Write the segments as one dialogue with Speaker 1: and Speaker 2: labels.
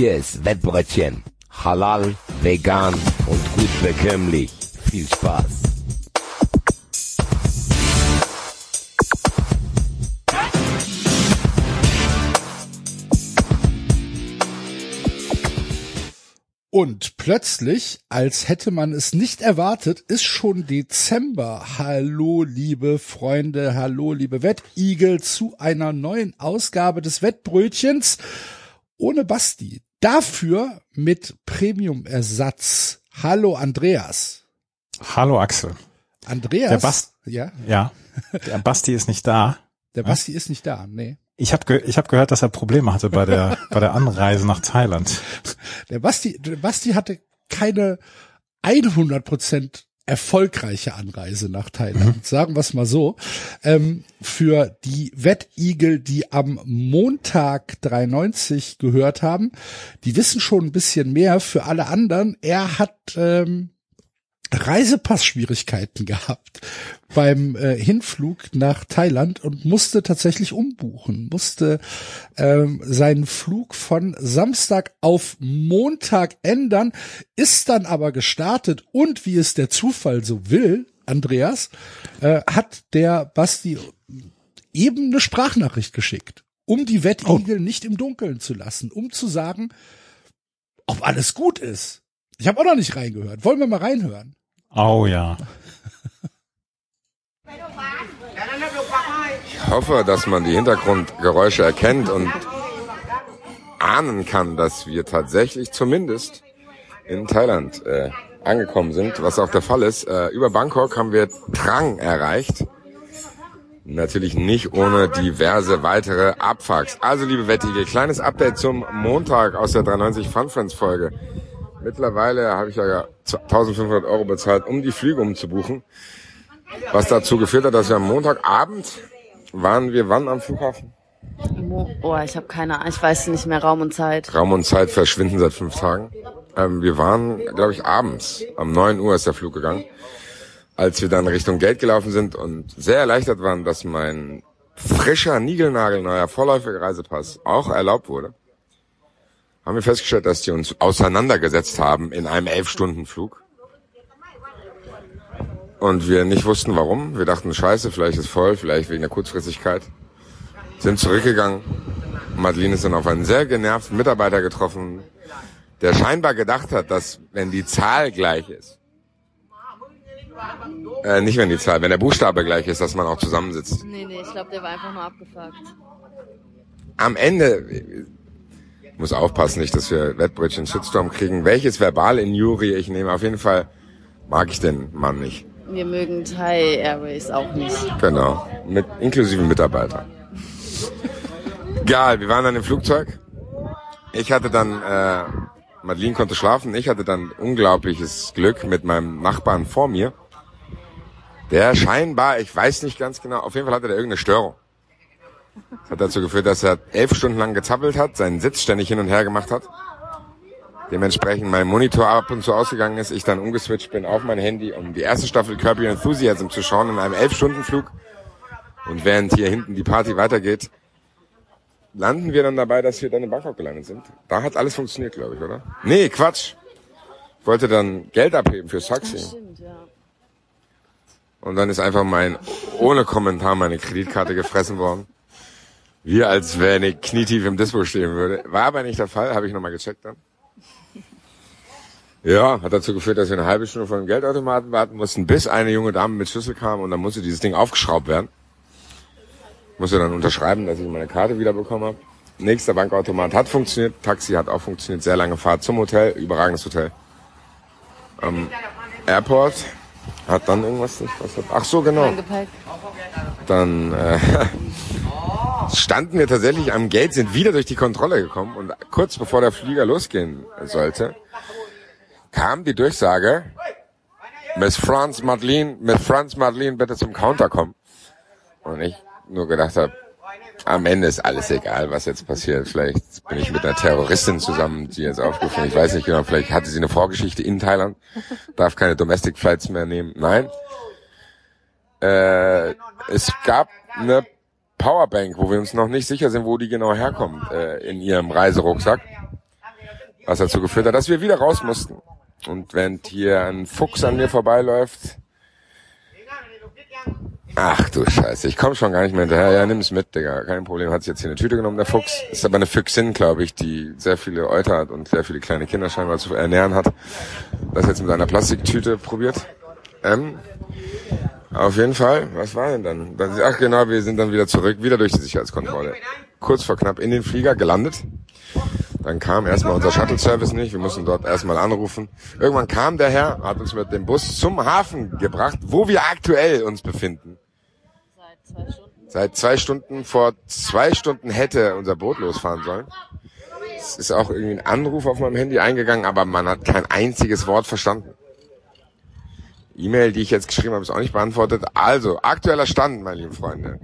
Speaker 1: Hier ist Wettbrötchen. Halal, vegan und gut bekömmlich. Viel Spaß.
Speaker 2: Und plötzlich, als hätte man es nicht erwartet, ist schon Dezember. Hallo, liebe Freunde, hallo, liebe Wettigel, zu einer neuen Ausgabe des Wettbrötchens ohne Basti. Dafür mit Premium-Ersatz. Hallo, Andreas.
Speaker 3: Hallo, Axel.
Speaker 2: Andreas?
Speaker 3: Der Bast
Speaker 2: ja?
Speaker 3: Ja, der Basti ist nicht da.
Speaker 2: Der Basti ist nicht da, nee.
Speaker 3: Ich habe ge ich hab gehört, dass er Probleme hatte bei der, bei der Anreise nach Thailand.
Speaker 2: Der Basti, der Basti hatte keine 100 Prozent erfolgreiche Anreise nach Thailand, mhm. sagen wir es mal so. Ähm, für die Wettigel, die am Montag 93 gehört haben, die wissen schon ein bisschen mehr. Für alle anderen, er hat ähm, Reisepassschwierigkeiten gehabt beim äh, Hinflug nach Thailand und musste tatsächlich umbuchen, musste ähm, seinen Flug von Samstag auf Montag ändern, ist dann aber gestartet und wie es der Zufall so will, Andreas, äh, hat der Basti eben eine Sprachnachricht geschickt, um die Wettigel oh. nicht im Dunkeln zu lassen, um zu sagen, ob alles gut ist. Ich habe auch noch nicht reingehört. Wollen wir mal reinhören?
Speaker 3: Oh ja.
Speaker 4: Ich hoffe, dass man die Hintergrundgeräusche erkennt und ahnen kann, dass wir tatsächlich zumindest in Thailand äh, angekommen sind, was auch der Fall ist. Äh, über Bangkok haben wir Trang erreicht. Natürlich nicht ohne diverse weitere Abfucks. Also, liebe Wettige, kleines Update zum Montag aus der 390 Fun Friends Folge. Mittlerweile habe ich ja 1500 Euro bezahlt, um die Flüge umzubuchen. Was dazu geführt hat, dass wir am Montagabend waren wir wann am Flughafen?
Speaker 5: Oh, ich habe keine Ahnung. Ich weiß nicht mehr. Raum und Zeit.
Speaker 4: Raum und Zeit verschwinden seit fünf Tagen. Ähm, wir waren, glaube ich, abends. Um 9 Uhr ist der Flug gegangen. Als wir dann Richtung Geld gelaufen sind und sehr erleichtert waren, dass mein frischer, niegelnagelneuer vorläufiger Reisepass auch erlaubt wurde, haben wir festgestellt, dass die uns auseinandergesetzt haben in einem Elf-Stunden-Flug. Und wir nicht wussten warum. Wir dachten, scheiße, vielleicht ist voll, vielleicht wegen der Kurzfristigkeit. Sind zurückgegangen. Madeline ist dann auf einen sehr genervten Mitarbeiter getroffen, der scheinbar gedacht hat, dass wenn die Zahl gleich ist, äh, nicht wenn die Zahl, wenn der Buchstabe gleich ist, dass man auch zusammensitzt.
Speaker 5: Nee, nee, ich glaube, der war einfach nur abgefuckt.
Speaker 4: Am Ende, muss aufpassen, nicht, dass wir Wettbrötchen Shitstorm kriegen. Welches Verbal in Juri ich nehme, auf jeden Fall mag ich den Mann nicht.
Speaker 5: Wir mögen Thai Airways auch nicht.
Speaker 4: Genau, mit inklusive Mitarbeiter. Egal, wir waren dann im Flugzeug. Ich hatte dann, äh, Madeline konnte schlafen. Ich hatte dann unglaubliches Glück mit meinem Nachbarn vor mir. Der scheinbar, ich weiß nicht ganz genau, auf jeden Fall hatte der irgendeine Störung. Das hat dazu geführt, dass er elf Stunden lang gezappelt hat, seinen Sitz ständig hin und her gemacht hat. Dementsprechend mein Monitor ab und zu ausgegangen ist, ich dann umgeswitcht bin auf mein Handy, um die erste Staffel Your Enthusiasm zu schauen in einem elf Stunden Flug. Und während hier hinten die Party weitergeht, landen wir dann dabei, dass wir dann in Bangkok gelandet sind. Da hat alles funktioniert, glaube ich, oder? Nee, Quatsch. Ich wollte dann Geld abheben für Taxi. Und dann ist einfach mein, ohne Kommentar meine Kreditkarte gefressen worden. Wie als wenn ich knietief im Dispo stehen würde. War aber nicht der Fall, habe ich nochmal gecheckt dann. Ja, hat dazu geführt, dass wir eine halbe Stunde vor dem Geldautomaten warten mussten, bis eine junge Dame mit Schlüssel kam und dann musste dieses Ding aufgeschraubt werden. Musste dann unterschreiben, dass ich meine Karte wieder bekommen habe. Nächster Bankautomat hat funktioniert, Taxi hat auch funktioniert, sehr lange Fahrt zum Hotel, überragendes Hotel. Am Airport hat dann irgendwas, was hat, ach so, genau. Dann äh, standen wir tatsächlich am Gate, sind wieder durch die Kontrolle gekommen und kurz bevor der Flieger losgehen sollte, kam die Durchsage, Miss Franz Madeleine, Miss Franz Madeleine bitte zum Counter kommen. Und ich nur gedacht habe, am Ende ist alles egal, was jetzt passiert. Vielleicht bin ich mit einer Terroristin zusammen, die jetzt aufgerufen Ich weiß nicht genau, vielleicht hatte sie eine Vorgeschichte in Thailand, darf keine Domestic Flights mehr nehmen. Nein. Äh, es gab eine Powerbank, wo wir uns noch nicht sicher sind, wo die genau herkommt, äh, in ihrem Reiserucksack. Was dazu geführt hat, dass wir wieder raus mussten. Und während hier ein Fuchs an mir vorbeiläuft, Ach du Scheiße, ich komme schon gar nicht mehr hinterher. Ja, nimm's mit, Digga. Kein Problem. Hat sich jetzt hier eine Tüte genommen, der Fuchs. Ist aber eine Füchsin, glaube ich, die sehr viele Euter hat und sehr viele kleine Kinder scheinbar zu ernähren hat. Das jetzt mit einer Plastiktüte probiert. Ähm, auf jeden Fall, was war denn dann? Ach genau, wir sind dann wieder zurück, wieder durch die Sicherheitskontrolle. Kurz vor knapp in den Flieger gelandet. Dann kam erstmal unser Shuttle-Service nicht, wir mussten dort erstmal anrufen. Irgendwann kam der Herr, hat uns mit dem Bus zum Hafen gebracht, wo wir aktuell uns befinden.
Speaker 5: Seit zwei Stunden.
Speaker 4: Seit zwei Stunden, vor zwei Stunden hätte unser Boot losfahren sollen. Es ist auch irgendwie ein Anruf auf meinem Handy eingegangen, aber man hat kein einziges Wort verstanden. E-Mail, die ich jetzt geschrieben habe, ist auch nicht beantwortet. Also, aktueller Stand, meine lieben Freunde.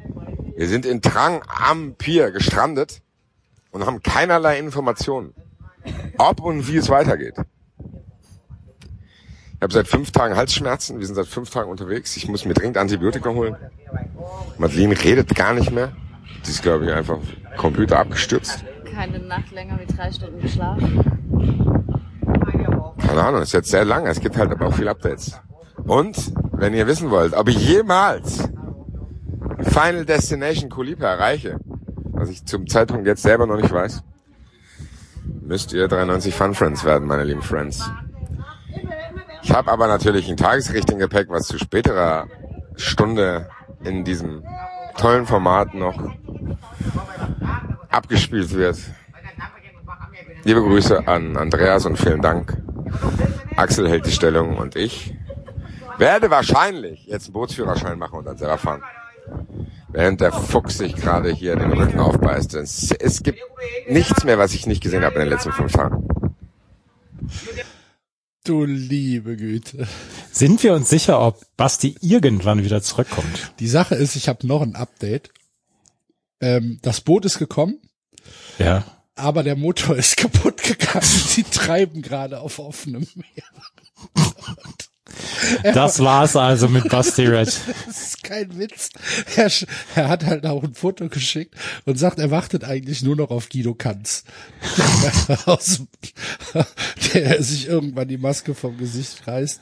Speaker 4: Wir sind in Trang am Pier gestrandet und haben keinerlei Informationen, ob und wie es weitergeht. Ich habe seit fünf Tagen Halsschmerzen. Wir sind seit fünf Tagen unterwegs. Ich muss mir dringend Antibiotika holen. Madeline redet gar nicht mehr. Die ist, glaube ich, einfach Computer abgestürzt.
Speaker 5: Keine Nacht länger wie drei Stunden geschlafen.
Speaker 4: Keine Ahnung, ist jetzt sehr lang. Es gibt halt aber auch viele Updates. Und wenn ihr wissen wollt, ob ich jemals Final Destination Kulipa erreiche, was ich zum Zeitpunkt jetzt selber noch nicht weiß, müsst ihr 93 Fun Friends werden, meine lieben Friends. Ich habe aber natürlich ein Tagesgericht im Gepäck, was zu späterer Stunde in diesem tollen Format noch abgespielt wird. Liebe Grüße an Andreas und vielen Dank. Axel hält die Stellung und ich werde wahrscheinlich jetzt einen Bootsführerschein machen und dann selber fahren. Während der Fuchs sich gerade hier den Rücken aufbeißt. Es, es gibt nichts mehr, was ich nicht gesehen habe in den letzten fünf Tagen.
Speaker 2: Du liebe Güte.
Speaker 3: Sind wir uns sicher, ob Basti irgendwann wieder zurückkommt?
Speaker 2: Die Sache ist, ich habe noch ein Update. Ähm, das Boot ist gekommen,
Speaker 3: Ja.
Speaker 2: aber der Motor ist kaputt gegangen. Sie treiben gerade auf offenem Meer.
Speaker 3: Das war's also mit Basti Red.
Speaker 2: Das ist kein Witz. Er, er hat halt auch ein Foto geschickt und sagt, er wartet eigentlich nur noch auf Guido Kanz. Aus, der sich irgendwann die Maske vom Gesicht reißt.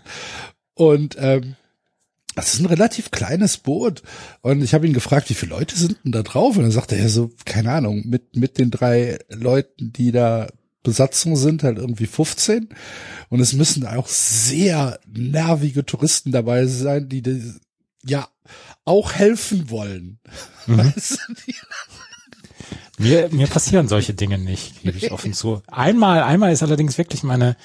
Speaker 2: Und ähm, das ist ein relativ kleines Boot. Und ich habe ihn gefragt, wie viele Leute sind denn da drauf? Und dann sagte er so, keine Ahnung, mit, mit den drei Leuten, die da Besatzung sind, halt irgendwie 15. Und es müssen auch sehr nervige Touristen dabei sein, die, die ja auch helfen wollen. Weißt du,
Speaker 3: Mir, mir passieren solche Dinge nicht, gebe ich offen zu. Einmal, einmal ist allerdings wirklich meine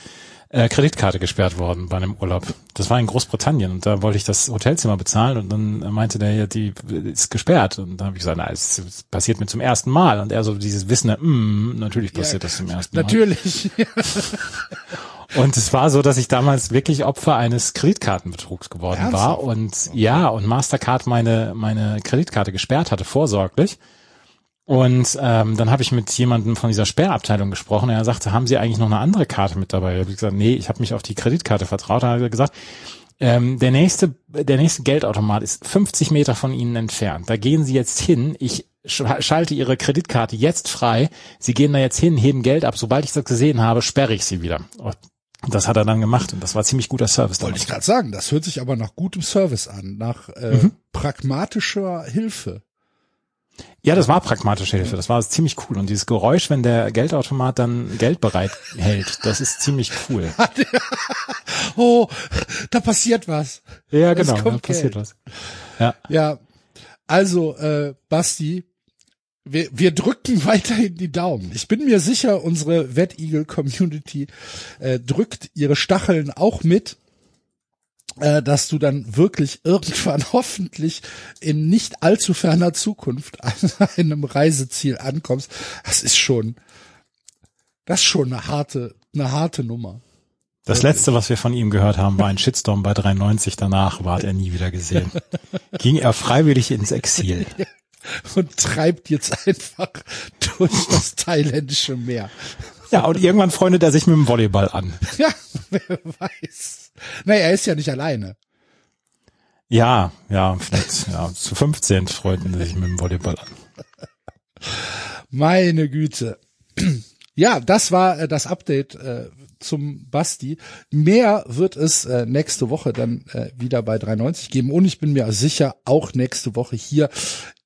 Speaker 3: äh, Kreditkarte gesperrt worden bei einem Urlaub. Das war in Großbritannien und da wollte ich das Hotelzimmer bezahlen und dann meinte der, ja, die ist gesperrt. Und da habe ich gesagt, na, es, passiert mir zum ersten Mal. Und er so dieses Wissende, mm, natürlich passiert das zum ersten Mal.
Speaker 2: natürlich.
Speaker 3: Und es war so, dass ich damals wirklich Opfer eines Kreditkartenbetrugs geworden
Speaker 2: Ernsthaft?
Speaker 3: war und ja, und Mastercard meine meine Kreditkarte gesperrt hatte vorsorglich. Und ähm, dann habe ich mit jemandem von dieser Sperrabteilung gesprochen. Er sagte, haben Sie eigentlich noch eine andere Karte mit dabei? Ich habe gesagt, nee, ich habe mich auf die Kreditkarte vertraut. Dann hat er gesagt, ähm, der nächste der nächste Geldautomat ist 50 Meter von Ihnen entfernt. Da gehen Sie jetzt hin. Ich sch- schalte Ihre Kreditkarte jetzt frei. Sie gehen da jetzt hin, heben Geld ab. Sobald ich das gesehen habe, sperre ich Sie wieder. Und das hat er dann gemacht und das war ziemlich guter Service.
Speaker 2: Wollte
Speaker 3: damals.
Speaker 2: ich gerade sagen, das hört sich aber nach gutem Service an, nach äh, pragmatischer Hilfe.
Speaker 3: Ja, das war pragmatische Hilfe. Das war ziemlich cool. Und dieses Geräusch, wenn der Geldautomat dann Geld bereit hält, das ist ziemlich cool.
Speaker 2: Oh, da passiert was.
Speaker 3: Ja, genau. Da passiert
Speaker 2: Geld.
Speaker 3: was. Ja.
Speaker 2: Ja, also äh, Basti, wir, wir drücken weiterhin die Daumen. Ich bin mir sicher, unsere Wettigel-Community äh, drückt ihre Stacheln auch mit, äh, dass du dann wirklich irgendwann hoffentlich in nicht allzu ferner Zukunft an einem Reiseziel ankommst. Das ist schon, das ist schon eine harte, eine harte Nummer.
Speaker 3: Das letzte, was wir von ihm gehört haben, war ein Shitstorm bei 93. Danach war er nie wieder gesehen. Ging er freiwillig ins Exil.
Speaker 2: Und treibt jetzt einfach durch das thailändische Meer.
Speaker 3: Ja, und irgendwann freundet er sich mit dem Volleyball an.
Speaker 2: Ja, wer weiß. Naja, er ist ja nicht alleine.
Speaker 3: Ja, ja, vielleicht, ja, zu 15 freunden sie sich mit dem Volleyball an.
Speaker 2: Meine Güte. Ja, das war äh, das Update äh, zum Basti. Mehr wird es äh, nächste Woche dann äh, wieder bei 390 geben und ich bin mir sicher auch nächste Woche hier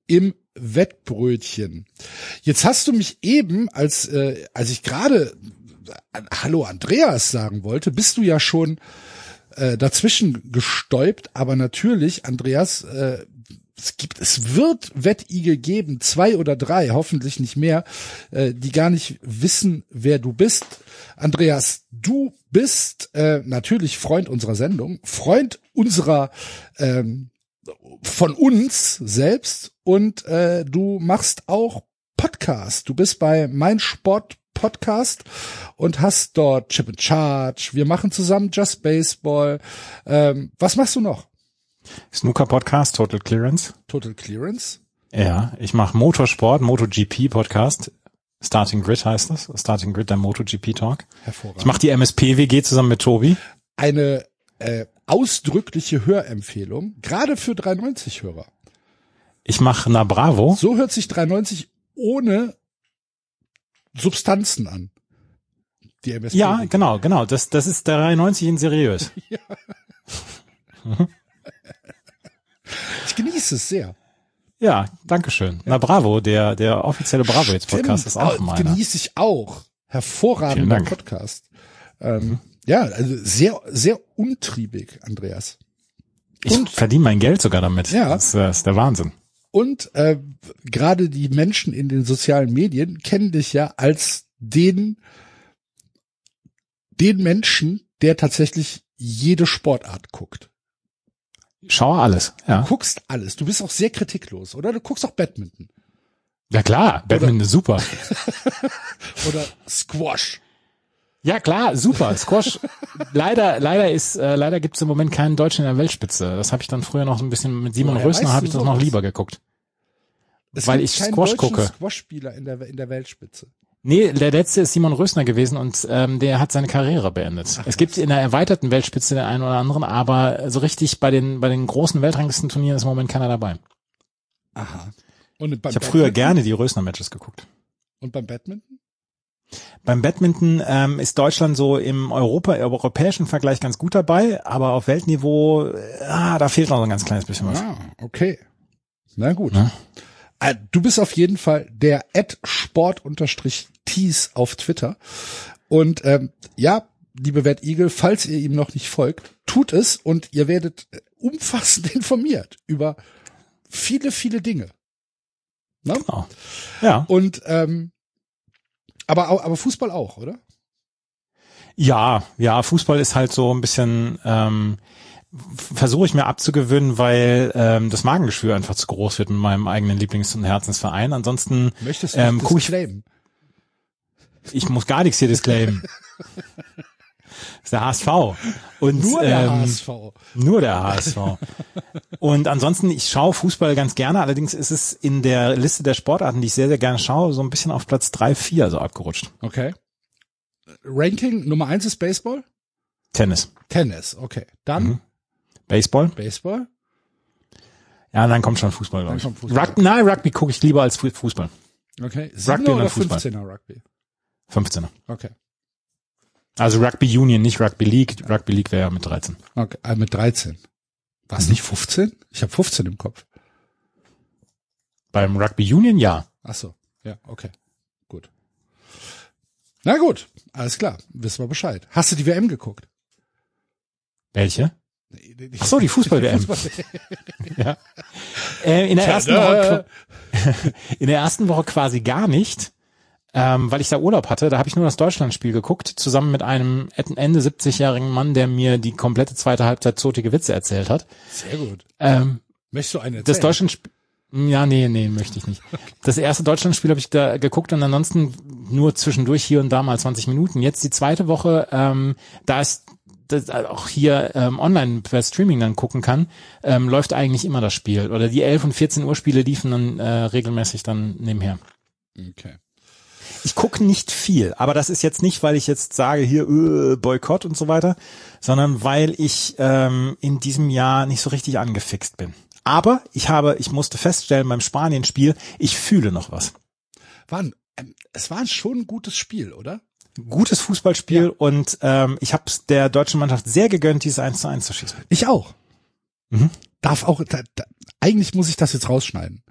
Speaker 2: im Wettbrötchen. Jetzt hast du mich eben, als äh, als ich gerade äh, Hallo Andreas sagen wollte, bist du ja schon äh, dazwischen gestäubt, aber natürlich, Andreas, äh, es gibt, es wird Wettigel geben, zwei oder drei, hoffentlich nicht mehr, äh, die gar nicht wissen, wer du bist. Andreas, du bist äh, natürlich Freund unserer Sendung, Freund unserer ähm, von uns selbst und äh, du machst auch Podcast. Du bist bei Mein Sport Podcast und hast dort Chip and Charge. Wir machen zusammen Just Baseball. Ähm, was machst du noch?
Speaker 3: Snooker Podcast, Total Clearance.
Speaker 2: Total Clearance.
Speaker 3: Ja, ich mache Motorsport, MotoGP Podcast. Starting Grid heißt das. Starting Grid, der MotoGP Talk.
Speaker 2: Hervorragend.
Speaker 3: Ich mache die MSP-WG zusammen mit Tobi.
Speaker 2: Eine äh, ausdrückliche Hörempfehlung, gerade für 390-Hörer.
Speaker 3: Ich mache Na Bravo.
Speaker 2: So hört sich 390 ohne Substanzen an. Die MSP.
Speaker 3: Ja, genau, genau. Das, das ist der 93 in seriös.
Speaker 2: Ich genieße es sehr.
Speaker 3: Ja, dankeschön. Na Bravo, der, der offizielle Bravo jetzt Podcast ist auch meiner.
Speaker 2: Genieße ich auch. Hervorragender. Podcast. Ähm, Ja, also sehr, sehr untriebig, Andreas.
Speaker 3: Ich verdiene mein Geld sogar damit.
Speaker 2: Ja.
Speaker 3: Das, das ist der Wahnsinn.
Speaker 2: Und äh, gerade die Menschen in den sozialen Medien kennen dich ja als den, den Menschen, der tatsächlich jede Sportart guckt.
Speaker 3: Ich schaue alles.
Speaker 2: Du
Speaker 3: Ja,
Speaker 2: guckst alles. Du bist auch sehr kritiklos, oder? Du guckst auch Badminton
Speaker 3: ja klar. Batman ist super.
Speaker 2: oder Squash.
Speaker 3: Ja klar, super. Squash. leider, leider ist, äh, leider gibt es im Moment keinen Deutschen in der Weltspitze. Das habe ich dann früher noch so ein bisschen mit Simon
Speaker 2: Woher
Speaker 3: Rösner habe ich das noch
Speaker 2: sowas?
Speaker 3: lieber geguckt.
Speaker 2: Es
Speaker 3: Weil ich Squash gucke.
Speaker 2: Squash-Spieler in der, in der Weltspitze.
Speaker 3: Nee, der letzte ist Simon Rösner gewesen und ähm, der hat seine Karriere beendet. es gibt in der erweiterten Weltspitze den einen oder anderen, aber so richtig bei den bei den großen Weltranglistenturnieren ist im Moment keiner dabei.
Speaker 2: Aha. Und beim
Speaker 3: Ich habe früher gerne die Rösner-Matches geguckt.
Speaker 2: Und beim Badminton?
Speaker 3: Beim Badminton ähm, ist Deutschland so im Europa europäischen Vergleich ganz gut dabei, aber auf Weltniveau, äh, ah, da fehlt noch so ein ganz kleines bisschen was.
Speaker 2: Ah, okay. Na gut.
Speaker 3: Ne?
Speaker 2: Äh, Du bist auf jeden Fall der Sport-Tees auf Twitter. Und ähm, ja, liebe Eagle, falls ihr ihm noch nicht folgt, tut es und ihr werdet äh, umfassend informiert über viele, viele Dinge. Ne?
Speaker 3: Genau. Ja,
Speaker 2: Und ähm, aber, aber Fußball auch, oder?
Speaker 3: ja, ja, Fußball ist halt so ein bisschen, ähm, versuche ich mir abzugewöhnen, weil ähm, das Magengeschwür einfach zu groß wird mit meinem eigenen Lieblings- und Herzensverein. Ansonsten,
Speaker 2: Möchtest du
Speaker 3: ähm, ich, ich muss gar nichts hier disclaimen. Das ist der HSV. Und,
Speaker 2: Nur der
Speaker 3: ähm,
Speaker 2: HSV.
Speaker 3: Nur der HSV. Und ansonsten, ich schaue Fußball ganz gerne, allerdings ist es in der Liste der Sportarten, die ich sehr, sehr gerne schaue, so ein bisschen auf Platz drei, vier so abgerutscht.
Speaker 2: Okay. Ranking Nummer eins ist Baseball?
Speaker 3: Tennis.
Speaker 2: Tennis, okay. Dann
Speaker 3: Mhm. Baseball?
Speaker 2: Baseball?
Speaker 3: Ja, dann kommt schon Fußball, glaube ich.
Speaker 2: Fußball.
Speaker 3: Rugby, nein, Rugby gucke ich lieber als Fu- Fußball.
Speaker 2: Okay.
Speaker 3: Rugby
Speaker 2: oder
Speaker 3: Fußball.
Speaker 2: 15er Rugby?
Speaker 3: 15er.
Speaker 2: Okay.
Speaker 3: Also Rugby Union, nicht Rugby League. Rugby League wäre ja mit 13.
Speaker 2: Okay, äh, mit 13. War es nicht 15? Ich habe 15 im Kopf.
Speaker 3: Beim Rugby Union ja.
Speaker 2: Ach so, ja, okay. Gut. Na gut, alles klar, wissen wir Bescheid. Hast du die WM geguckt?
Speaker 3: Welche? Ach so, die Fußball-WM.
Speaker 2: Fußball
Speaker 3: Ja. Äh, in der ersten Woche, in der ersten Woche quasi gar nicht, ähm, weil ich da Urlaub hatte. Da habe ich nur das Deutschlandspiel geguckt, zusammen mit einem Ende 70-jährigen Mann, der mir die komplette zweite Halbzeit zotige Witze erzählt hat.
Speaker 2: Sehr gut.
Speaker 3: Ähm,
Speaker 2: Möchtest du eine
Speaker 3: das
Speaker 2: erzählen?
Speaker 3: Deutschlandspiel, ja, nee, nee, möchte ich nicht. Das erste Deutschlandspiel habe ich da geguckt und ansonsten nur zwischendurch hier und da mal 20 Minuten. Jetzt die zweite Woche, ähm, da ist das auch hier ähm, online per Streaming dann gucken kann, ähm, läuft eigentlich immer das Spiel. Oder die 11 und 14 Uhr Spiele liefen dann äh, regelmäßig dann nebenher.
Speaker 2: Okay.
Speaker 3: Ich gucke nicht viel, aber das ist jetzt nicht, weil ich jetzt sage, hier äh, Boykott und so weiter, sondern weil ich ähm, in diesem Jahr nicht so richtig angefixt bin. Aber ich habe, ich musste feststellen beim Spanien-Spiel, ich fühle noch was.
Speaker 2: War ein es war schon ein gutes Spiel, oder?
Speaker 3: Gutes Fußballspiel und ähm, ich habe der deutschen Mannschaft sehr gegönnt, dieses 1 zu 1 zu schießen.
Speaker 2: Ich auch.
Speaker 3: Mhm.
Speaker 2: Darf auch, da, da, eigentlich muss ich das jetzt rausschneiden.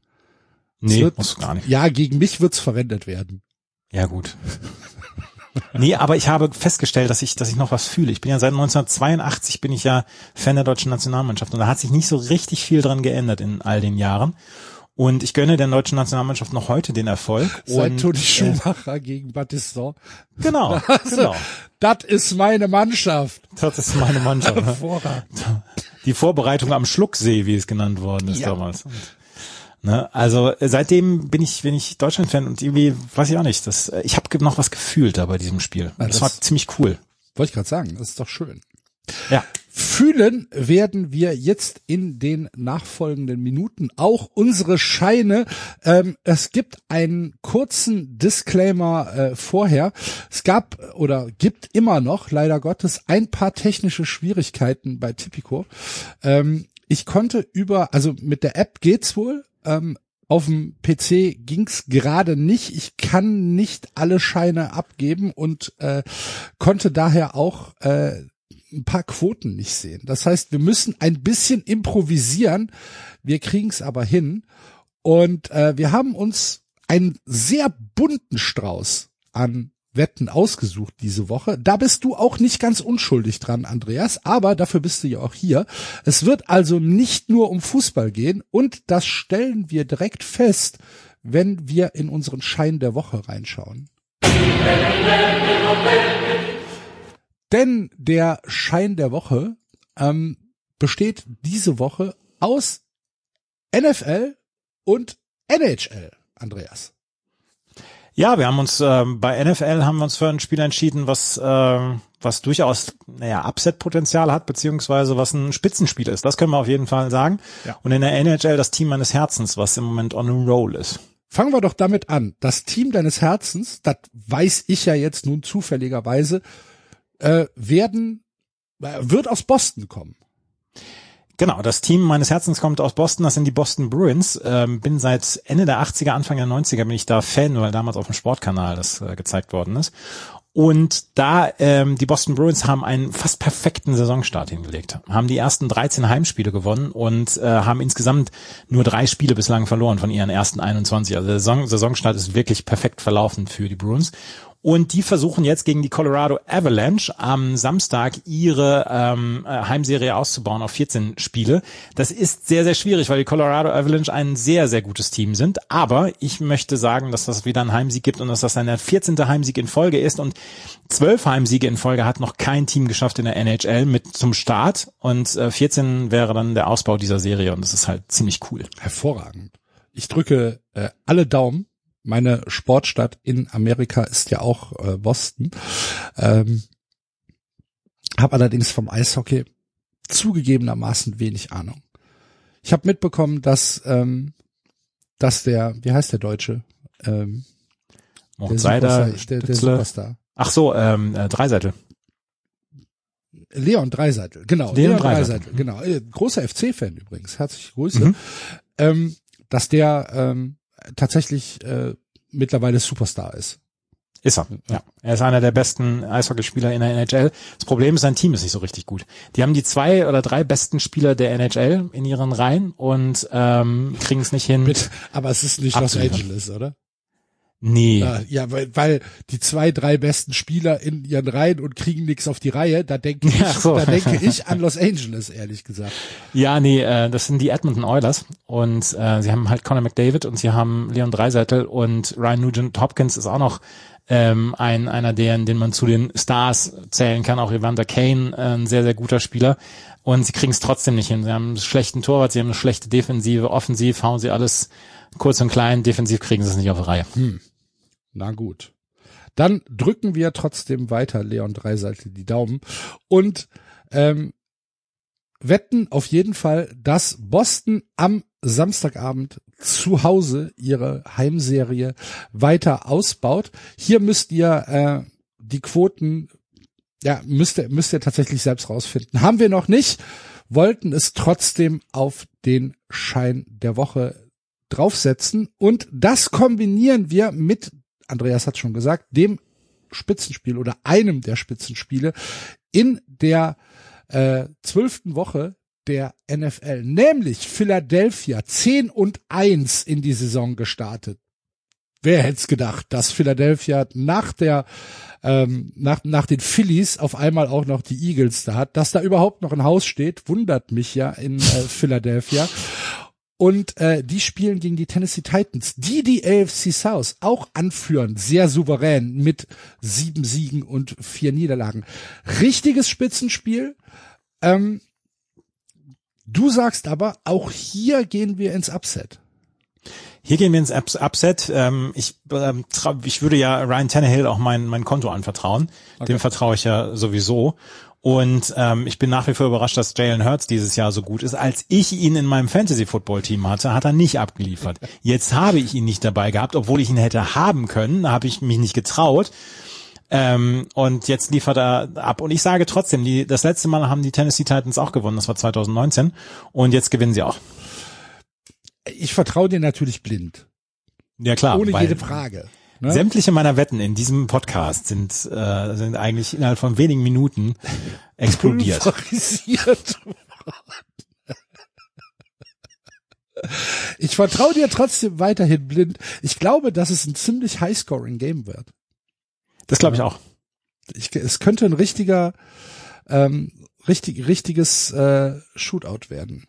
Speaker 3: Nee, muss gar nicht.
Speaker 2: Ja, gegen mich wird's verwendet werden.
Speaker 3: Ja, gut. nee, aber ich habe festgestellt, dass ich, dass ich noch was fühle. Ich bin ja seit 1982 bin ich ja Fan der deutschen Nationalmannschaft und da hat sich nicht so richtig viel dran geändert in all den Jahren. Und ich gönne der deutschen Nationalmannschaft noch heute den Erfolg.
Speaker 2: Seit
Speaker 3: und,
Speaker 2: Toni
Speaker 3: äh,
Speaker 2: Schumacher gegen Battiston.
Speaker 3: Genau, genau.
Speaker 2: Das ist meine Mannschaft.
Speaker 3: Das ist meine Mannschaft. ne?
Speaker 2: Hervorragend.
Speaker 3: Die Vorbereitung am Schlucksee, wie es genannt worden ist
Speaker 2: Ja.
Speaker 3: damals. Und, ne, also äh, seitdem bin ich, bin ich Deutschland-Fan und irgendwie, weiß ich auch nicht, das, äh, ich habe noch was gefühlt da bei diesem Spiel. Das,
Speaker 2: das-
Speaker 3: war ziemlich cool.
Speaker 2: Wollte ich gerade sagen, das ist doch schön.
Speaker 3: Ja.
Speaker 2: Fühlen werden wir jetzt in den nachfolgenden Minuten auch unsere Scheine. Ähm, es gibt einen kurzen Disclaimer äh, vorher. Es gab oder gibt immer noch, leider Gottes, ein paar technische Schwierigkeiten bei Tipico. Ähm, ich konnte über, also mit der App geht's wohl. Ähm, auf dem PC ging's gerade nicht. Ich kann nicht alle Scheine abgeben und äh, konnte daher auch äh, ein paar Quoten nicht sehen. Das heißt, wir müssen ein bisschen improvisieren. Wir kriegen's aber hin. Und äh, wir haben uns einen sehr bunten Strauß an Wetten ausgesucht diese Woche. Da bist du auch nicht ganz unschuldig dran, Andreas, aber dafür bist du ja auch hier. Es wird also nicht nur um Fußball gehen und das stellen wir direkt fest, wenn wir in unseren Schein der Woche reinschauen. Denn der Schein der Woche ähm, besteht diese Woche aus NFL und NHL, Andreas.
Speaker 3: Ja, wir haben uns ähm, bei NFL haben wir uns für ein Spiel entschieden, was ähm, was durchaus naja Upset-Potenzial hat beziehungsweise was ein Spitzenspiel ist. Das können wir auf jeden Fall sagen.
Speaker 2: Ja.
Speaker 3: Und in der NHL das Team meines Herzens, was im Moment on a roll ist.
Speaker 2: Fangen wir doch damit an. Das Team deines Herzens, das weiß ich ja jetzt nun zufälligerweise, äh, werden äh, wird aus Boston kommen.
Speaker 3: Genau, das Team meines Herzens kommt aus Boston, das sind die Boston Bruins. Ähm, bin seit Ende der 80er, Anfang der 90er bin ich da Fan, weil damals auf dem Sportkanal das äh, gezeigt worden ist. Und da ähm, die Boston Bruins haben einen fast perfekten Saisonstart hingelegt, haben die ersten 13 Heimspiele gewonnen und äh, haben insgesamt nur drei Spiele bislang verloren von ihren ersten 21. Also der Saison, Saisonstart ist wirklich perfekt verlaufen für die Bruins. Und die versuchen jetzt gegen die Colorado Avalanche am Samstag ihre ähm, äh, Heimserie auszubauen auf 14 Spiele. Das ist sehr, sehr schwierig, weil die Colorado Avalanche ein sehr, sehr gutes Team sind. Aber ich möchte sagen, dass das wieder einen Heimsieg gibt und dass das dann 14. Heimsieg in Folge ist. Und zwölf Heimsiege in Folge hat noch kein Team geschafft in der NHL mit zum Start. Und äh, 14 wäre dann der Ausbau dieser Serie. Und das ist halt ziemlich cool.
Speaker 2: Hervorragend. Ich drücke äh, alle Daumen. Meine Sportstadt in Amerika ist ja auch äh, Boston. Ähm, habe allerdings vom Eishockey zugegebenermaßen wenig Ahnung. Ich habe mitbekommen, dass ähm, dass der, wie heißt der Deutsche? Ähm, der,
Speaker 3: Moritz Seider,
Speaker 2: Superstar, der, der. Superstar.
Speaker 3: Ach so, ähm, äh, Dreiseitel.
Speaker 2: Leon Dreiseitel, genau.
Speaker 3: Leon
Speaker 2: Leon,
Speaker 3: Dreiseitel.
Speaker 2: Dreiseitel, genau. Äh, Großer FC-Fan übrigens. Herzliche Grüße.
Speaker 3: Mhm.
Speaker 2: Ähm, dass der ähm, tatsächlich äh, mittlerweile Superstar ist.
Speaker 3: Ist er. Ja. Er ist einer der besten Eishockeyspieler in der NHL. Das Problem ist, sein Team ist nicht so richtig gut. Die haben die zwei oder drei besten Spieler der NHL in ihren Reihen und ähm, kriegen es nicht hin.
Speaker 2: Mit, aber es ist nicht Los. Angeles, oder?
Speaker 3: Nee.
Speaker 2: Ja, ja weil, weil die zwei, drei besten Spieler in ihren Reihen und kriegen nichts auf die Reihe, da denke ich,
Speaker 3: so.
Speaker 2: da denke ich an Los Angeles, ehrlich gesagt.
Speaker 3: Ja, nee, äh, das sind die Edmonton Oilers und äh, sie haben halt Conor McDavid und sie haben Leon Dreiseitel und Ryan Nugent Hopkins ist auch noch ähm, ein einer deren, den man zu den Stars zählen kann. Auch Evander Kane, äh, ein sehr sehr guter Spieler und sie kriegen es trotzdem nicht hin. Sie haben einen schlechten Torwart, sie haben eine schlechte Defensive, offensiv hauen sie alles kurz und klein, defensiv kriegen sie es nicht auf die Reihe.
Speaker 2: Na gut. Dann drücken wir trotzdem weiter Leon Dreiseitel die Daumen und ähm, wetten auf jeden Fall, dass Boston am Samstagabend zu Hause ihre Heimserie weiter ausbaut. Hier müsst ihr äh, die Quoten, ja, müsst ihr, müsst ihr tatsächlich selbst rausfinden. Haben wir noch nicht, wollten es trotzdem auf den Schein der Woche draufsetzen und das kombinieren wir mit Andreas hat schon gesagt, dem Spitzenspiel oder einem der Spitzenspiele in der äh, zwölften Woche der NFL, nämlich Philadelphia 10 und 1 in die Saison gestartet. Wer hätte es gedacht, dass Philadelphia nach der ähm, nach, nach den Phillies auf einmal auch noch die Eagles da hat, dass da überhaupt noch ein Haus steht, wundert mich ja in äh, Philadelphia. Und äh, die spielen gegen die Tennessee Titans, die die AFC South auch anführen, sehr souverän mit sieben Siegen und vier Niederlagen. Richtiges Spitzenspiel. Ähm, du sagst aber, auch hier gehen wir ins Upset.
Speaker 3: Hier gehen wir ins Ups Upset. Ähm, ich, ähm, ich würde ja Ryan Tannehill auch mein, mein Konto anvertrauen. Okay. Dem vertraue ich ja sowieso. Und ähm, ich bin nach wie vor überrascht, dass Jalen Hurts dieses Jahr so gut ist. Als ich ihn in meinem Fantasy-Football-Team hatte, hat er nicht abgeliefert. Jetzt habe ich ihn nicht dabei gehabt, obwohl ich ihn hätte haben können. Da habe ich mich nicht getraut. Ähm, und jetzt liefert er ab. Und ich sage trotzdem, die, das letzte Mal haben die Tennessee Titans auch gewonnen. Das war 2019. Und jetzt gewinnen sie auch.
Speaker 2: Ich vertraue dir natürlich blind.
Speaker 3: Ja klar.
Speaker 2: Ohne jede Frage.
Speaker 3: Ne? Sämtliche meiner Wetten in diesem Podcast sind, äh, sind eigentlich innerhalb von wenigen Minuten explodiert.
Speaker 2: Ich vertraue dir trotzdem weiterhin blind. Ich glaube, dass es ein ziemlich High-Scoring-Game wird.
Speaker 3: Das glaube ich auch.
Speaker 2: Ich, es könnte ein richtiger, ähm, richtig, richtiges äh, Shootout werden.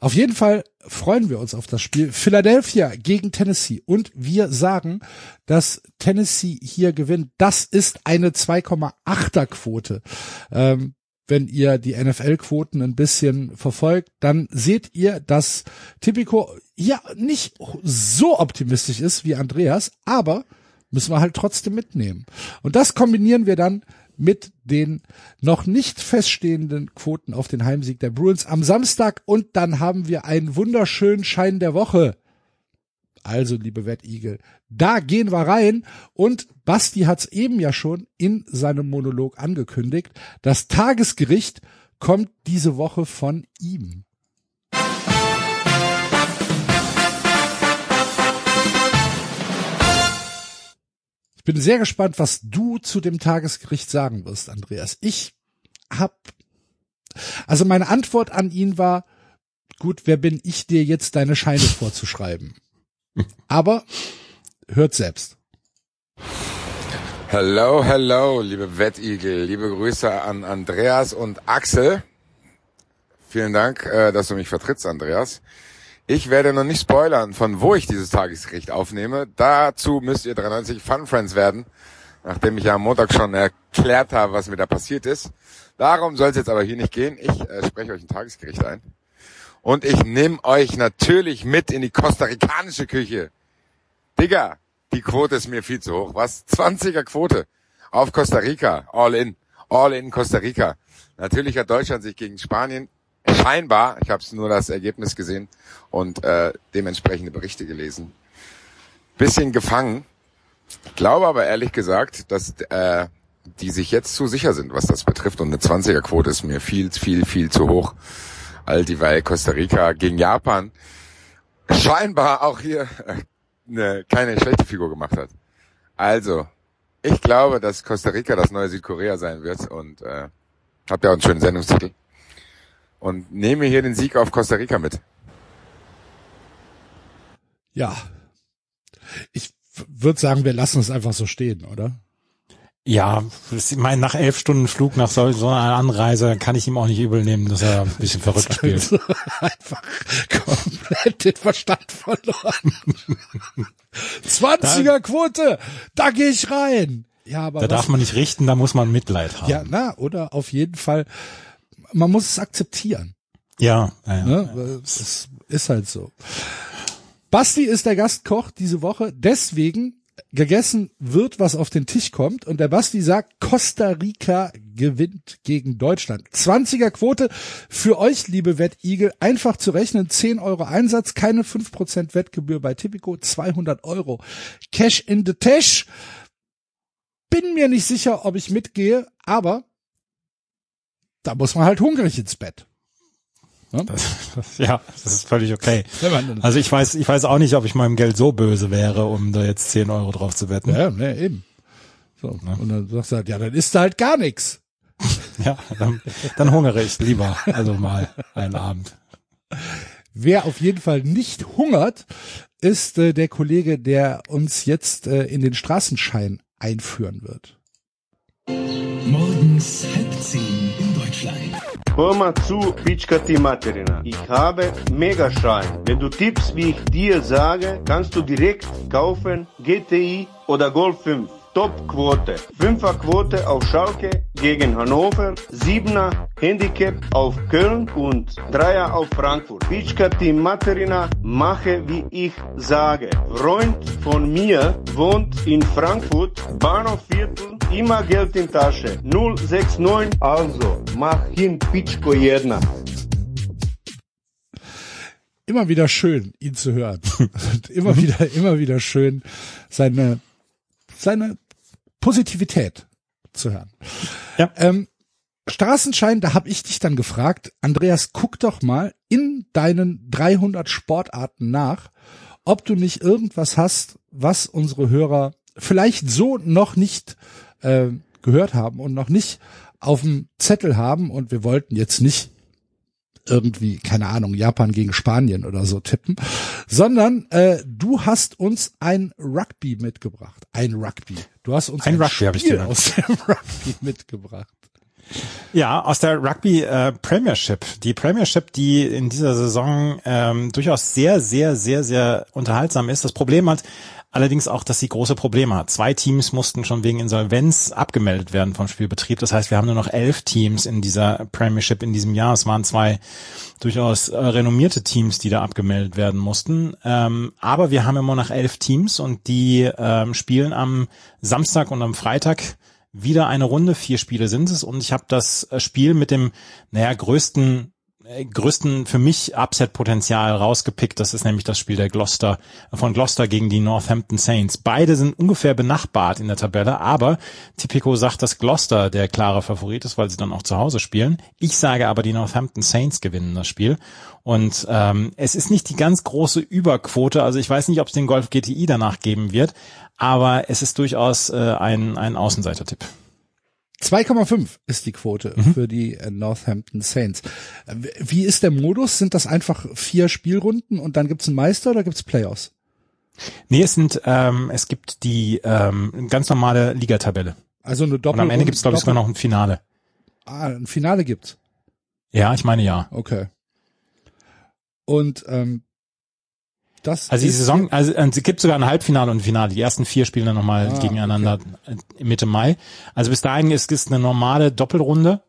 Speaker 2: Auf jeden Fall freuen wir uns auf das Spiel. Philadelphia gegen Tennessee. Und wir sagen, dass Tennessee hier gewinnt. Das ist eine 2,8er Quote. Ähm, wenn ihr die NFL-Quoten ein bisschen verfolgt, dann seht ihr, dass Tipico ja nicht so optimistisch ist wie Andreas, aber müssen wir halt trotzdem mitnehmen. Und das kombinieren wir dann mit den noch nicht feststehenden Quoten auf den Heimsieg der Bruins am Samstag und dann haben wir einen wunderschönen Schein der Woche. Also, liebe Wettigel, da gehen wir rein und Basti hat's eben ja schon in seinem Monolog angekündigt. Das Tagesgericht kommt diese Woche von ihm. Bin sehr gespannt, was du zu dem Tagesgericht sagen wirst, Andreas. Ich hab, also meine Antwort an ihn war, gut, wer bin ich dir jetzt deine Scheine vorzuschreiben? Aber hört selbst.
Speaker 4: Hello, hello, liebe Wettigel, liebe Grüße an Andreas und Axel. Vielen Dank, äh, dass du mich vertrittst, Andreas. Ich werde noch nicht spoilern, von wo ich dieses Tagesgericht aufnehme. Dazu müsst ihr 93 Fun Friends werden, nachdem ich ja am Montag schon erklärt habe, was mir da passiert ist. Darum soll es jetzt aber hier nicht gehen. Ich äh, spreche euch ein Tagesgericht ein. Und ich nehme euch natürlich mit in die kostarikanische Küche. Digga, die Quote ist mir viel zu hoch. Was? 20er Quote auf Costa Rica. All in. All in Costa Rica. Natürlich hat Deutschland sich gegen Spanien scheinbar, ich habe nur das Ergebnis gesehen und äh, dementsprechende Berichte gelesen, bisschen gefangen. Ich glaube aber ehrlich gesagt, dass äh, die sich jetzt zu sicher sind, was das betrifft. Und eine 20er-Quote ist mir viel, viel, viel zu hoch. All dieweil Costa Rica gegen Japan scheinbar auch hier äh, eine keine schlechte Figur gemacht hat. Also, ich glaube, dass Costa Rica das neue Südkorea sein wird und äh, habt ja auch einen schönen Sendungstitel und nehme hier den Sieg auf Costa Rica mit.
Speaker 2: Ja. Ich würde sagen, wir lassen es einfach so stehen, oder?
Speaker 3: Ja, ich meine, nach elf Stunden Flug nach so, so einer Anreise kann ich ihm auch nicht übel nehmen, dass er ein bisschen verrückt spielt. Also
Speaker 2: einfach komplett den Verstand verloren. 20er Quote, da gehe ich rein. Ja, aber
Speaker 3: da was, darf man nicht richten, da muss man Mitleid haben.
Speaker 2: Ja, na, oder auf jeden Fall man muss es akzeptieren.
Speaker 3: Ja, ja, ja.
Speaker 2: Ne? Es ist halt so. Basti ist der Gastkoch diese Woche, deswegen gegessen wird, was auf den Tisch kommt. Und der Basti sagt, Costa Rica gewinnt gegen Deutschland. 20er Quote für euch, liebe Wettigel. Einfach zu rechnen. 10 Euro Einsatz, keine 5% Wettgebühr bei Tipico, 200 Euro. Cash in the Tash. Bin mir nicht sicher, ob ich mitgehe, aber da muss man halt hungrig ins Bett.
Speaker 3: Das, das, ja, das ist völlig okay. Also ich weiß, ich weiß auch nicht, ob ich meinem Geld so böse wäre, um da jetzt 10 Euro drauf zu wetten.
Speaker 2: Ja, ne, eben. So. Und dann sagst du halt, ja, dann isst du halt gar nichts.
Speaker 3: Ja, dann, dann hungere ich lieber, also mal einen Abend.
Speaker 2: Wer auf jeden Fall nicht hungert, ist äh, der Kollege, der uns jetzt äh, in den Straßenschein einführen wird.
Speaker 6: Morgens
Speaker 7: Hör mal zu, Pitschka Materina. Ich habe Megaschein. Wenn du tippst, wie ich dir sage, kannst du direkt kaufen GTI oder Golf 5. Top-Quote. Fünfer-Quote auf Schalke gegen Hannover, Siebener Handicap auf Köln und Dreier auf Frankfurt. Pitschka die Materina, mache wie ich sage. Freund von mir wohnt in Frankfurt, Bahnhofviertel, immer Geld in Tasche. 069, also mach hin Pitschko jedna.
Speaker 2: Immer wieder schön, ihn zu hören. Immer wieder, immer wieder schön, seine, seine Positivität zu hören.
Speaker 3: Ja.
Speaker 2: Ähm, Straßenschein, da habe ich dich dann gefragt, Andreas, guck doch mal in deinen 300 Sportarten nach, ob du nicht irgendwas hast, was unsere Hörer vielleicht so noch nicht äh, gehört haben und noch nicht auf dem Zettel haben und wir wollten jetzt nicht irgendwie, keine Ahnung, Japan gegen Spanien oder so tippen, sondern äh, du hast uns ein Rugby mitgebracht. Ein Rugby. Du hast uns
Speaker 3: Ein
Speaker 2: ein,
Speaker 3: Rugby ich
Speaker 2: Spiel
Speaker 3: dir
Speaker 2: aus dem Rugby mitgebracht.
Speaker 3: Ja, aus der Rugby äh, Premiership. Die Premiership, die in dieser Saison ähm, durchaus sehr, sehr, sehr, sehr unterhaltsam ist. Das Problem hat allerdings auch, dass sie große Probleme hat. Zwei Teams mussten schon wegen Insolvenz abgemeldet werden vom Spielbetrieb. Das heißt, wir haben nur noch elf Teams in dieser Premiership in diesem Jahr. Es waren zwei durchaus äh, renommierte Teams, die da abgemeldet werden mussten. Ähm, aber wir haben immer noch elf Teams und die ähm, spielen am Samstag und am Freitag wieder eine Runde, vier Spiele sind es und ich habe das äh, Spiel mit dem, naja, größten größten für mich Upset-Potenzial rausgepickt. Das ist nämlich das Spiel der Gloucester, von Gloucester gegen die Northampton Saints. Beide sind ungefähr benachbart in der Tabelle, aber Tipico sagt, dass Gloucester der klare Favorit ist, weil sie dann auch zu Hause spielen. Ich sage aber, die Northampton Saints gewinnen das Spiel. Und ähm, es ist nicht die ganz große Überquote. Also ich weiß nicht, ob es den Golf GTI danach geben wird, aber es ist durchaus äh, ein, ein Außenseiter-Tipp.
Speaker 2: 2,5 ist die Quote für die äh, Northampton Saints. Äh, Wie ist der Modus? Sind das einfach vier Spielrunden und dann gibt's einen Meister oder gibt's Playoffs?
Speaker 3: Nee, es sind, ähm, es gibt die ähm, ganz normale Ligatabelle.
Speaker 2: Also eine
Speaker 3: Und
Speaker 2: Doppel
Speaker 3: am Ende gibt es, glaube ich, sogar noch ein Finale.
Speaker 2: Ah, ein Finale gibt's.
Speaker 3: Ja, ich meine ja.
Speaker 2: Okay. Und ähm, das
Speaker 3: Also die Saison, also äh, es gibt sogar ein Halbfinale und ein Finale. Die ersten vier spielen dann nochmal
Speaker 2: Ah,
Speaker 3: gegeneinander äh, Mitte Mai. Also bis dahin ist es eine normale Doppelrunde.